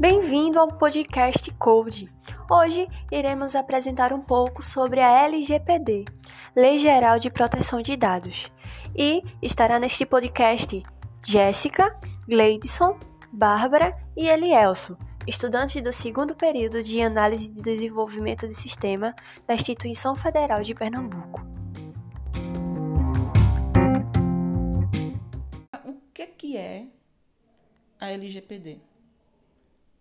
Bem-vindo ao podcast Code. Hoje iremos apresentar um pouco sobre a LGPD, Lei Geral de Proteção de Dados. E estará neste podcast Jéssica, Gleidson, Bárbara e Elielso, estudantes do segundo período de Análise de Desenvolvimento de Sistema da Instituição Federal de Pernambuco. O que, que é a LGPD?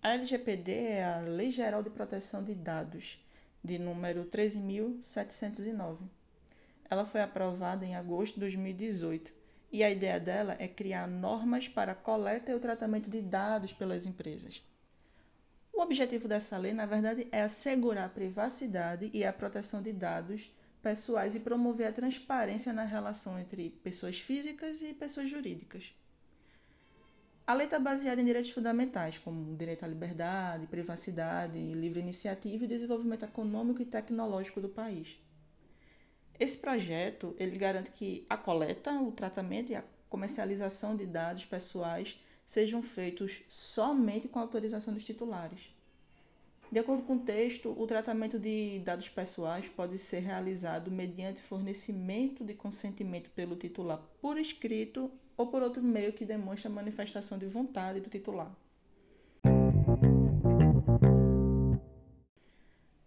A LGPD é a Lei Geral de Proteção de Dados, de número 13.709. Ela foi aprovada em agosto de 2018 e a ideia dela é criar normas para a coleta e o tratamento de dados pelas empresas. O objetivo dessa lei, na verdade, é assegurar a privacidade e a proteção de dados pessoais e promover a transparência na relação entre pessoas físicas e pessoas jurídicas. A lei está baseada em direitos fundamentais, como direito à liberdade, privacidade, livre iniciativa e desenvolvimento econômico e tecnológico do país. Esse projeto ele garante que a coleta, o tratamento e a comercialização de dados pessoais sejam feitos somente com autorização dos titulares. De acordo com o texto, o tratamento de dados pessoais pode ser realizado mediante fornecimento de consentimento pelo titular por escrito ou por outro meio que demonstre a manifestação de vontade do titular.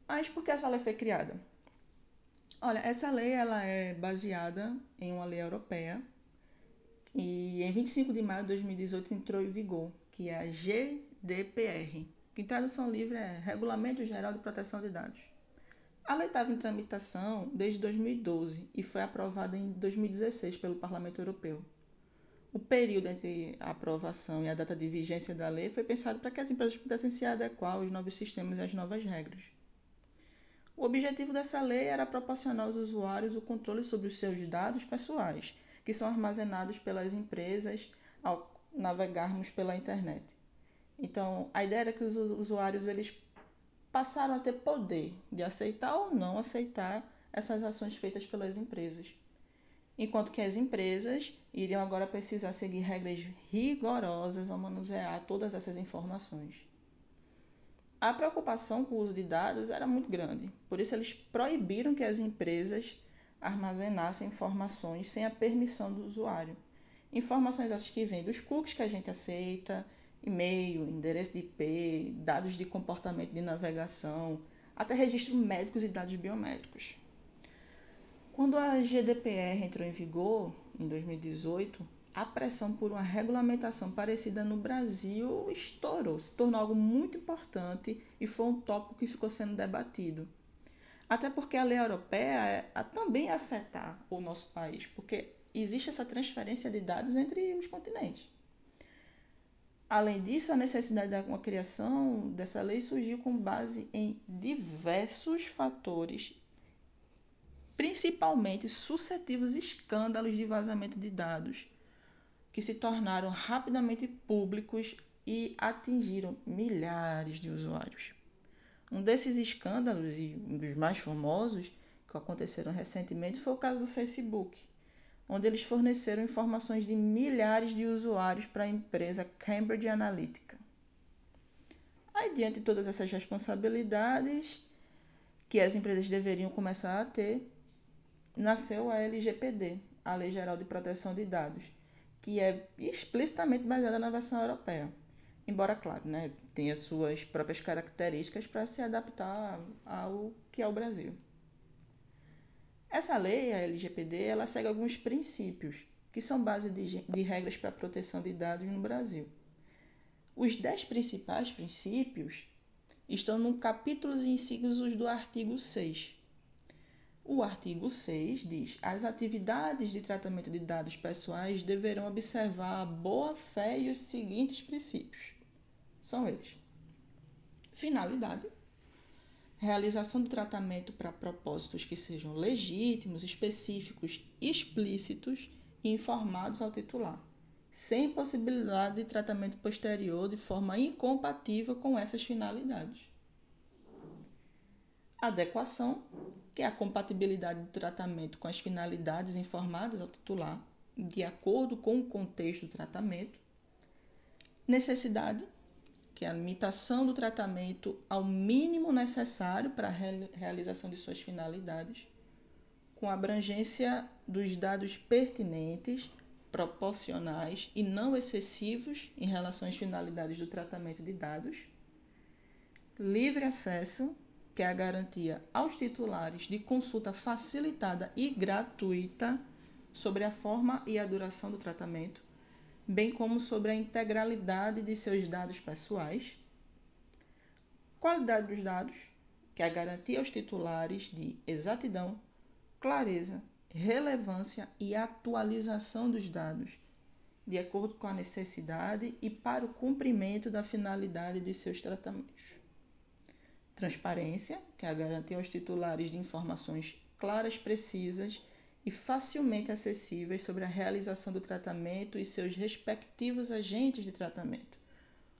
Mas por que essa lei foi criada? Olha, essa lei ela é baseada em uma lei europeia e em 25 de maio de 2018 entrou em vigor, que é a GDPR, que em tradução livre é Regulamento Geral de Proteção de Dados. A lei estava em tramitação desde 2012 e foi aprovada em 2016 pelo Parlamento Europeu. O período entre a aprovação e a data de vigência da lei foi pensado para que as empresas pudessem se adequar aos novos sistemas e às novas regras. O objetivo dessa lei era proporcionar aos usuários o controle sobre os seus dados pessoais, que são armazenados pelas empresas ao navegarmos pela internet. Então, a ideia era que os usuários eles passaram a ter poder de aceitar ou não aceitar essas ações feitas pelas empresas enquanto que as empresas iriam agora precisar seguir regras rigorosas ao manusear todas essas informações. A preocupação com o uso de dados era muito grande, por isso eles proibiram que as empresas armazenassem informações sem a permissão do usuário. Informações essas que vêm dos cookies que a gente aceita, e-mail, endereço de IP, dados de comportamento de navegação, até registro médicos e dados biométricos. Quando a GDPR entrou em vigor, em 2018, a pressão por uma regulamentação parecida no Brasil estourou, se tornou algo muito importante e foi um tópico que ficou sendo debatido. Até porque a lei europeia também afetar o nosso país, porque existe essa transferência de dados entre os continentes. Além disso, a necessidade da criação dessa lei surgiu com base em diversos fatores principalmente suscetíveis escândalos de vazamento de dados, que se tornaram rapidamente públicos e atingiram milhares de usuários. Um desses escândalos, e um dos mais famosos, que aconteceram recentemente, foi o caso do Facebook, onde eles forneceram informações de milhares de usuários para a empresa Cambridge Analytica. Aí, diante de todas essas responsabilidades que as empresas deveriam começar a ter, nasceu a LGPD, a Lei Geral de Proteção de Dados, que é explicitamente baseada na versão europeia. Embora, claro, né, tenha suas próprias características para se adaptar ao que é o Brasil. Essa lei, a LGPD, ela segue alguns princípios que são base de, de regras para a proteção de dados no Brasil. Os dez principais princípios estão no capítulos e incisos do artigo 6, o artigo 6 diz: as atividades de tratamento de dados pessoais deverão observar a boa-fé e os seguintes princípios. São eles: finalidade, realização do tratamento para propósitos que sejam legítimos, específicos, explícitos e informados ao titular, sem possibilidade de tratamento posterior de forma incompatível com essas finalidades. Adequação que é a compatibilidade do tratamento com as finalidades informadas ao titular, de acordo com o contexto do tratamento. Necessidade, que é a limitação do tratamento ao mínimo necessário para a realização de suas finalidades, com abrangência dos dados pertinentes, proporcionais e não excessivos em relação às finalidades do tratamento de dados, livre acesso, que é a garantia aos titulares de consulta facilitada e gratuita sobre a forma e a duração do tratamento, bem como sobre a integralidade de seus dados pessoais, qualidade dos dados, que é a garantia aos titulares de exatidão, clareza, relevância e atualização dos dados, de acordo com a necessidade e para o cumprimento da finalidade de seus tratamentos. Transparência, que é a garantia aos titulares de informações claras, precisas e facilmente acessíveis sobre a realização do tratamento e seus respectivos agentes de tratamento,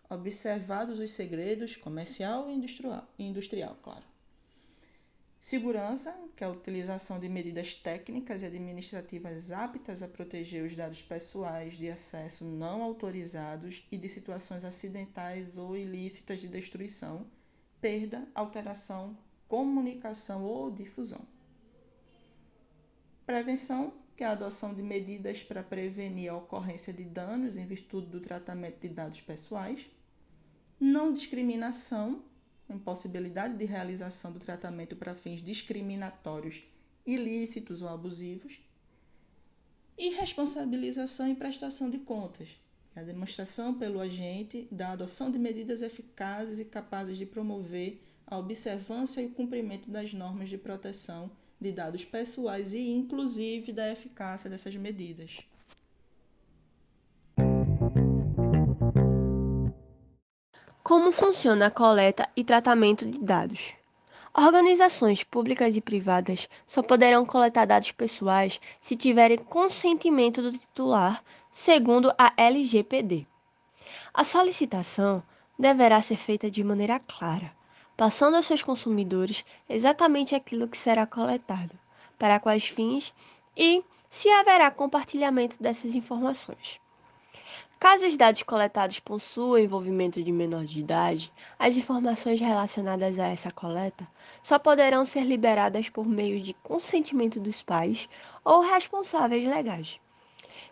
observados os segredos comercial e industrial, industrial claro. Segurança, que é a utilização de medidas técnicas e administrativas aptas a proteger os dados pessoais de acesso não autorizados e de situações acidentais ou ilícitas de destruição, perda, alteração, comunicação ou difusão. Prevenção, que é a adoção de medidas para prevenir a ocorrência de danos em virtude do tratamento de dados pessoais. Não discriminação, impossibilidade de realização do tratamento para fins discriminatórios, ilícitos ou abusivos. E responsabilização e prestação de contas, a demonstração pelo agente da adoção de medidas eficazes e capazes de promover a observância e o cumprimento das normas de proteção de dados pessoais e, inclusive, da eficácia dessas medidas. Como funciona a coleta e tratamento de dados? Organizações públicas e privadas só poderão coletar dados pessoais se tiverem consentimento do titular, segundo a LGPD. A solicitação deverá ser feita de maneira clara, passando aos seus consumidores exatamente aquilo que será coletado, para quais fins e se haverá compartilhamento dessas informações. Caso os dados coletados possuam envolvimento de menor de idade, as informações relacionadas a essa coleta só poderão ser liberadas por meio de consentimento dos pais ou responsáveis legais.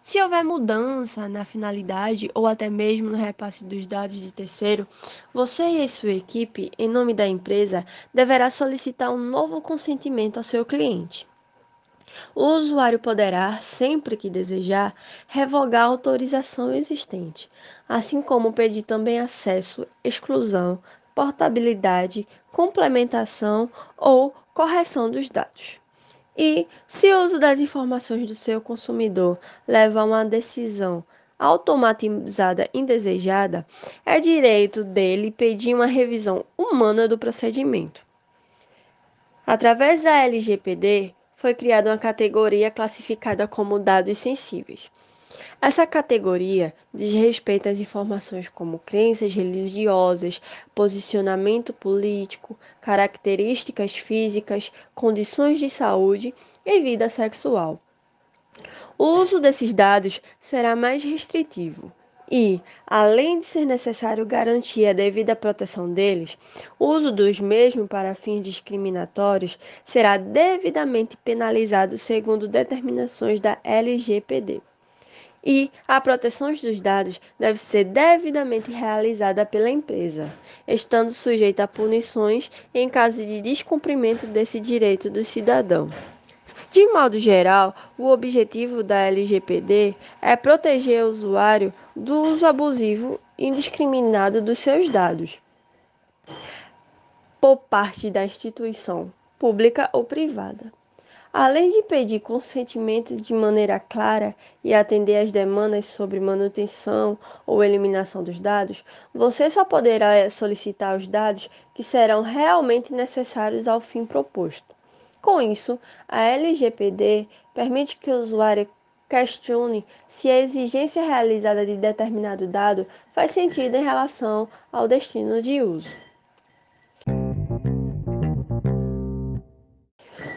Se houver mudança na finalidade ou até mesmo no repasse dos dados de terceiro, você e sua equipe, em nome da empresa, deverá solicitar um novo consentimento ao seu cliente. O usuário poderá, sempre que desejar, revogar a autorização existente, assim como pedir também acesso, exclusão, portabilidade, complementação ou correção dos dados. E, se o uso das informações do seu consumidor leva a uma decisão automatizada indesejada, é direito dele pedir uma revisão humana do procedimento. Através da LGPD, foi criada uma categoria classificada como dados sensíveis. Essa categoria diz respeito às informações como crenças religiosas, posicionamento político, características físicas, condições de saúde e vida sexual. O uso desses dados será mais restritivo e, além de ser necessário garantir a devida proteção deles, o uso dos mesmos para fins discriminatórios será devidamente penalizado segundo determinações da LGPD e a proteção dos dados deve ser devidamente realizada pela empresa, estando sujeita a punições em caso de descumprimento desse direito do cidadão. De modo geral, o objetivo da LGPD é proteger o usuário do uso abusivo e indiscriminado dos seus dados por parte da instituição pública ou privada. Além de pedir consentimento de maneira clara e atender às demandas sobre manutenção ou eliminação dos dados, você só poderá solicitar os dados que serão realmente necessários ao fim proposto. Com isso, a LGPD permite que o usuário questione se a exigência realizada de determinado dado faz sentido em relação ao destino de uso.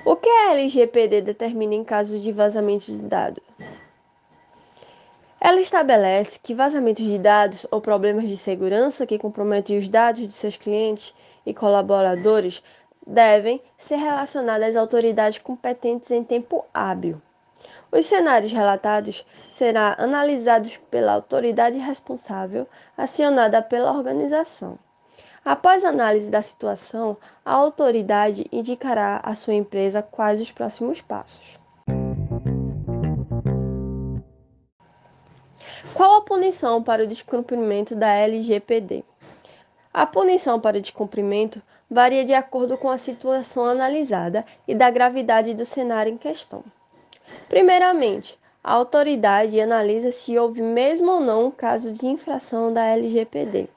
O que a LGPD determina em caso de vazamento de dados? Ela estabelece que vazamentos de dados ou problemas de segurança que comprometem os dados de seus clientes e colaboradores devem ser relacionados às autoridades competentes em tempo hábil. Os cenários relatados serão analisados pela autoridade responsável, acionada pela organização. Após análise da situação, a autoridade indicará à sua empresa quais os próximos passos. Qual a punição para o descumprimento da LGPD? A punição para o descumprimento varia de acordo com a situação analisada e da gravidade do cenário em questão. Primeiramente, a autoridade analisa se houve mesmo ou não um caso de infração da LGPD.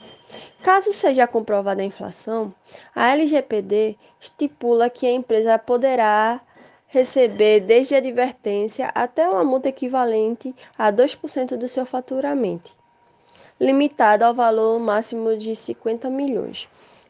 Caso seja comprovada a inflação, a LGPD estipula que a empresa poderá receber desde advertência até uma multa equivalente a 2% do seu faturamento, limitada ao valor máximo de 50 milhões.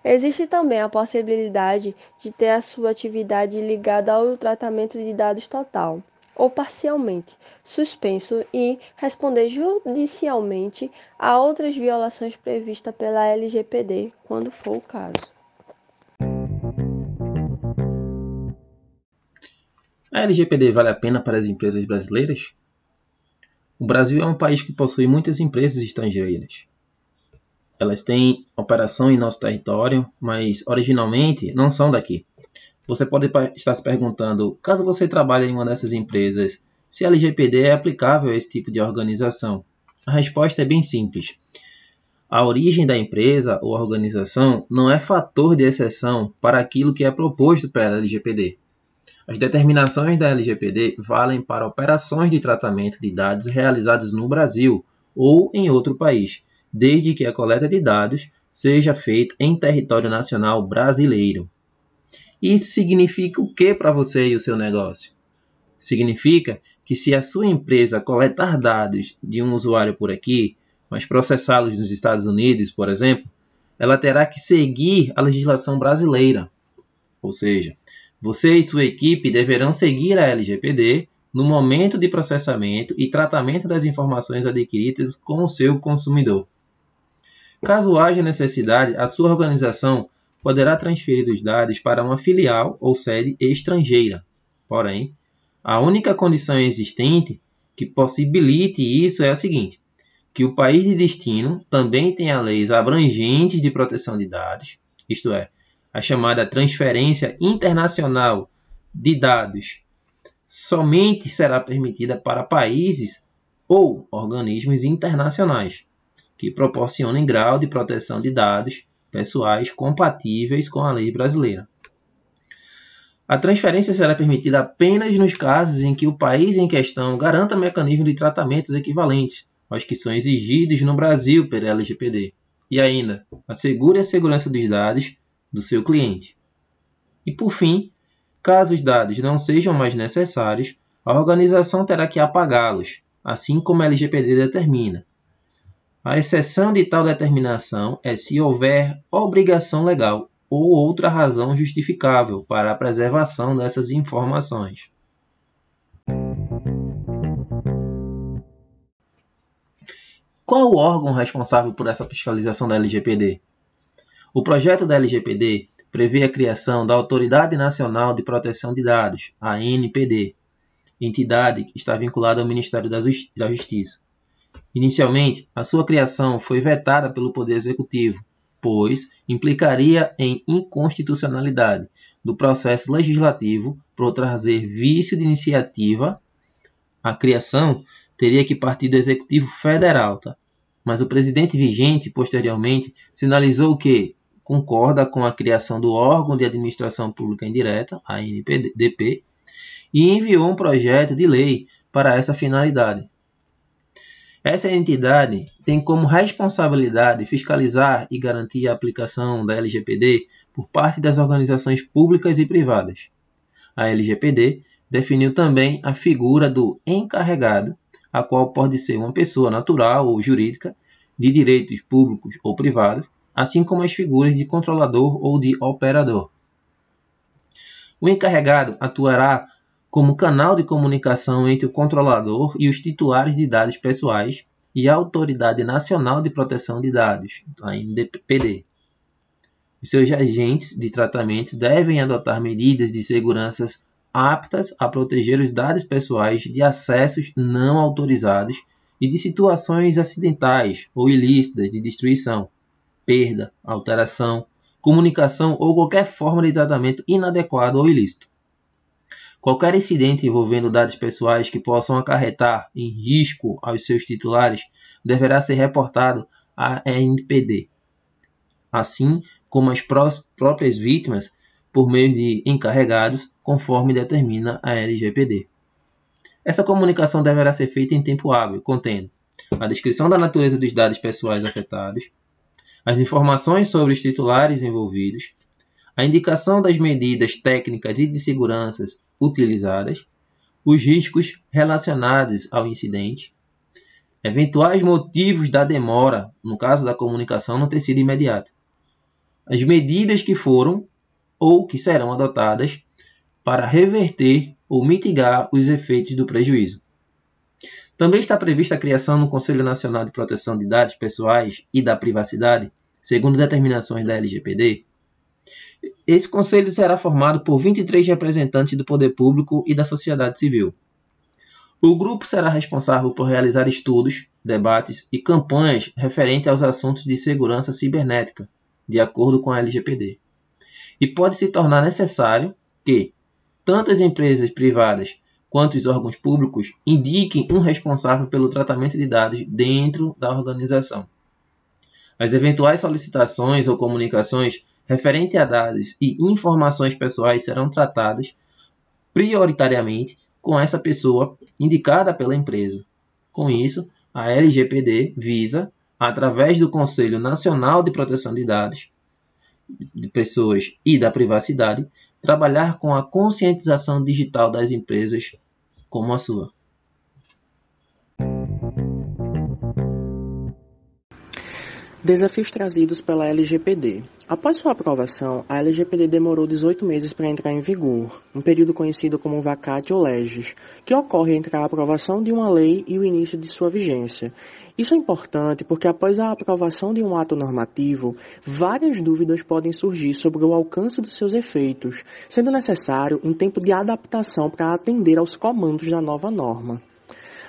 Existe também a possibilidade de ter a sua atividade ligada ao tratamento de dados total ou parcialmente suspenso e responder judicialmente a outras violações previstas pela LGPD, quando for o caso. A LGPD vale a pena para as empresas brasileiras? O Brasil é um país que possui muitas empresas estrangeiras. Elas têm operação em nosso território, mas originalmente não são daqui. Você pode estar se perguntando, caso você trabalhe em uma dessas empresas, se a LGPD é aplicável a esse tipo de organização? A resposta é bem simples. A origem da empresa ou organização não é fator de exceção para aquilo que é proposto pela LGPD. As determinações da LGPD valem para operações de tratamento de dados realizadas no Brasil ou em outro país, desde que a coleta de dados seja feita em território nacional brasileiro. Isso significa o que para você e o seu negócio? Significa que se a sua empresa coletar dados de um usuário por aqui, mas processá-los nos Estados Unidos, por exemplo, ela terá que seguir a legislação brasileira. Ou seja, você e sua equipe deverão seguir a LGPD no momento de processamento e tratamento das informações adquiridas com o seu consumidor. Caso haja necessidade, a sua organização poderá transferir os dados para uma filial ou sede estrangeira. Porém, a única condição existente que possibilite isso é a seguinte: que o país de destino também tenha leis abrangentes de proteção de dados, isto é, a chamada transferência internacional de dados, somente será permitida para países ou organismos internacionais que proporcionem grau de proteção de dados pessoais compatíveis com a lei brasileira. A transferência será permitida apenas nos casos em que o país em questão garanta mecanismo de tratamentos equivalentes aos que são exigidos no Brasil pela LGPD e ainda assegure a segurança dos dados do seu cliente. E por fim, caso os dados não sejam mais necessários, a organização terá que apagá-los, assim como a LGPD determina, a exceção de tal determinação é se houver obrigação legal ou outra razão justificável para a preservação dessas informações. Qual o órgão responsável por essa fiscalização da LGPD? O projeto da LGPD prevê a criação da Autoridade Nacional de Proteção de Dados, a ANPD, entidade que está vinculada ao Ministério da Justiça. Inicialmente, a sua criação foi vetada pelo Poder Executivo, pois implicaria em inconstitucionalidade do processo legislativo por trazer vício de iniciativa. A criação teria que partir do Executivo Federal, tá? mas o presidente vigente, posteriormente, sinalizou que concorda com a criação do órgão de administração pública indireta, a ANPDP, e enviou um projeto de lei para essa finalidade. Essa entidade tem como responsabilidade fiscalizar e garantir a aplicação da LGPD por parte das organizações públicas e privadas. A LGPD definiu também a figura do encarregado, a qual pode ser uma pessoa natural ou jurídica de direitos públicos ou privados, assim como as figuras de controlador ou de operador. O encarregado atuará como canal de comunicação entre o controlador e os titulares de dados pessoais e a Autoridade Nacional de Proteção de Dados, a NDPD. Os seus agentes de tratamento devem adotar medidas de segurança aptas a proteger os dados pessoais de acessos não autorizados e de situações acidentais ou ilícitas de destruição, perda, alteração, comunicação ou qualquer forma de tratamento inadequado ou ilícito. Qualquer incidente envolvendo dados pessoais que possam acarretar em risco aos seus titulares deverá ser reportado à NPD, assim como as próprias vítimas por meio de encarregados, conforme determina a LGPD. Essa comunicação deverá ser feita em tempo hábil, contendo a descrição da natureza dos dados pessoais afetados, as informações sobre os titulares envolvidos, a indicação das medidas técnicas e de segurança utilizadas, os riscos relacionados ao incidente, eventuais motivos da demora, no caso da comunicação não ter sido imediata, as medidas que foram ou que serão adotadas para reverter ou mitigar os efeitos do prejuízo. Também está prevista a criação no Conselho Nacional de Proteção de Dados Pessoais e da Privacidade, segundo determinações da LGPD. Esse conselho será formado por 23 representantes do poder público e da sociedade civil. O grupo será responsável por realizar estudos, debates e campanhas referentes aos assuntos de segurança cibernética, de acordo com a LGPD. E pode se tornar necessário que tanto as empresas privadas quanto os órgãos públicos indiquem um responsável pelo tratamento de dados dentro da organização. As eventuais solicitações ou comunicações referentes a dados e informações pessoais serão tratadas prioritariamente com essa pessoa indicada pela empresa. Com isso, a LGPD visa, através do Conselho Nacional de Proteção de Dados, de pessoas e da privacidade, trabalhar com a conscientização digital das empresas como a sua. Desafios trazidos pela LGPD. Após sua aprovação, a LGPD demorou 18 meses para entrar em vigor, um período conhecido como vacatio legis, que ocorre entre a aprovação de uma lei e o início de sua vigência. Isso é importante porque após a aprovação de um ato normativo, várias dúvidas podem surgir sobre o alcance dos seus efeitos, sendo necessário um tempo de adaptação para atender aos comandos da nova norma.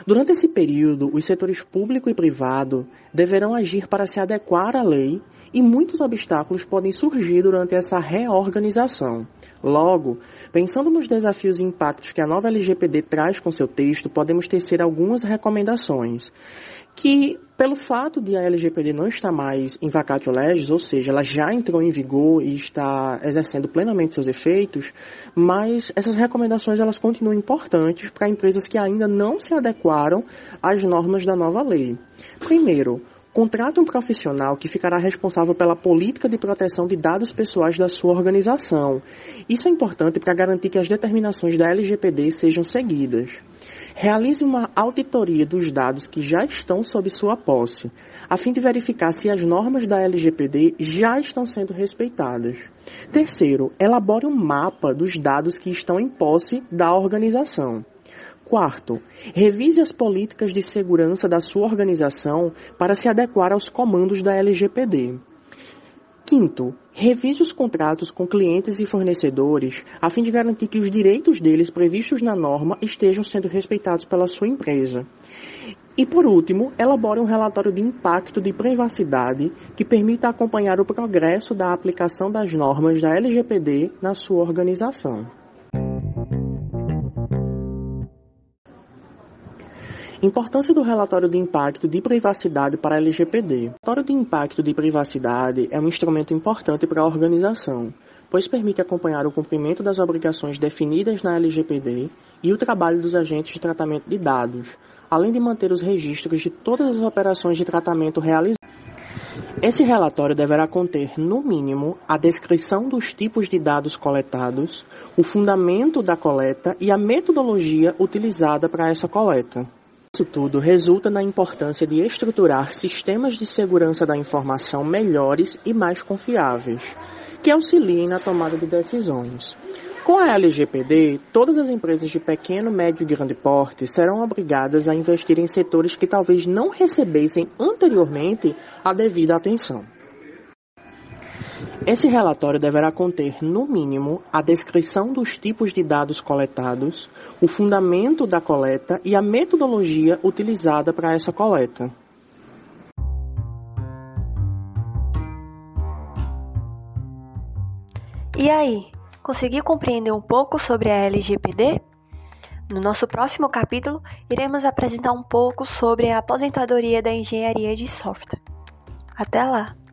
Durante esse período, os setores público e privado deverão agir para se adequar à lei e muitos obstáculos podem surgir durante essa reorganização. Logo, pensando nos desafios e impactos que a nova LGPD traz com seu texto, podemos tecer algumas recomendações que, pelo fato de a LGPD não estar mais em vacatio legis, ou seja, ela já entrou em vigor e está exercendo plenamente seus efeitos, mas essas recomendações elas continuam importantes para empresas que ainda não se adequaram às normas da nova lei. Primeiro, Contrate um profissional que ficará responsável pela política de proteção de dados pessoais da sua organização. Isso é importante para garantir que as determinações da LGPD sejam seguidas. Realize uma auditoria dos dados que já estão sob sua posse, a fim de verificar se as normas da LGPD já estão sendo respeitadas. Terceiro, elabore um mapa dos dados que estão em posse da organização. Quarto, revise as políticas de segurança da sua organização para se adequar aos comandos da LGPD. Quinto, revise os contratos com clientes e fornecedores a fim de garantir que os direitos deles previstos na norma estejam sendo respeitados pela sua empresa. E por último, elabore um relatório de impacto de privacidade que permita acompanhar o progresso da aplicação das normas da LGPD na sua organização. Importância do relatório de impacto de privacidade para a LGPD. O relatório de impacto de privacidade é um instrumento importante para a organização, pois permite acompanhar o cumprimento das obrigações definidas na LGPD e o trabalho dos agentes de tratamento de dados, além de manter os registros de todas as operações de tratamento realizadas. Esse relatório deverá conter, no mínimo, a descrição dos tipos de dados coletados, o fundamento da coleta e a metodologia utilizada para essa coleta. Isso tudo resulta na importância de estruturar sistemas de segurança da informação melhores e mais confiáveis, que auxiliem na tomada de decisões. Com a LGPD, todas as empresas de pequeno, médio e grande porte serão obrigadas a investir em setores que talvez não recebessem anteriormente a devida atenção. Esse relatório deverá conter, no mínimo, a descrição dos tipos de dados coletados, o fundamento da coleta e a metodologia utilizada para essa coleta. E aí, conseguiu compreender um pouco sobre a LGPD? No nosso próximo capítulo, iremos apresentar um pouco sobre a aposentadoria da engenharia de software. Até lá!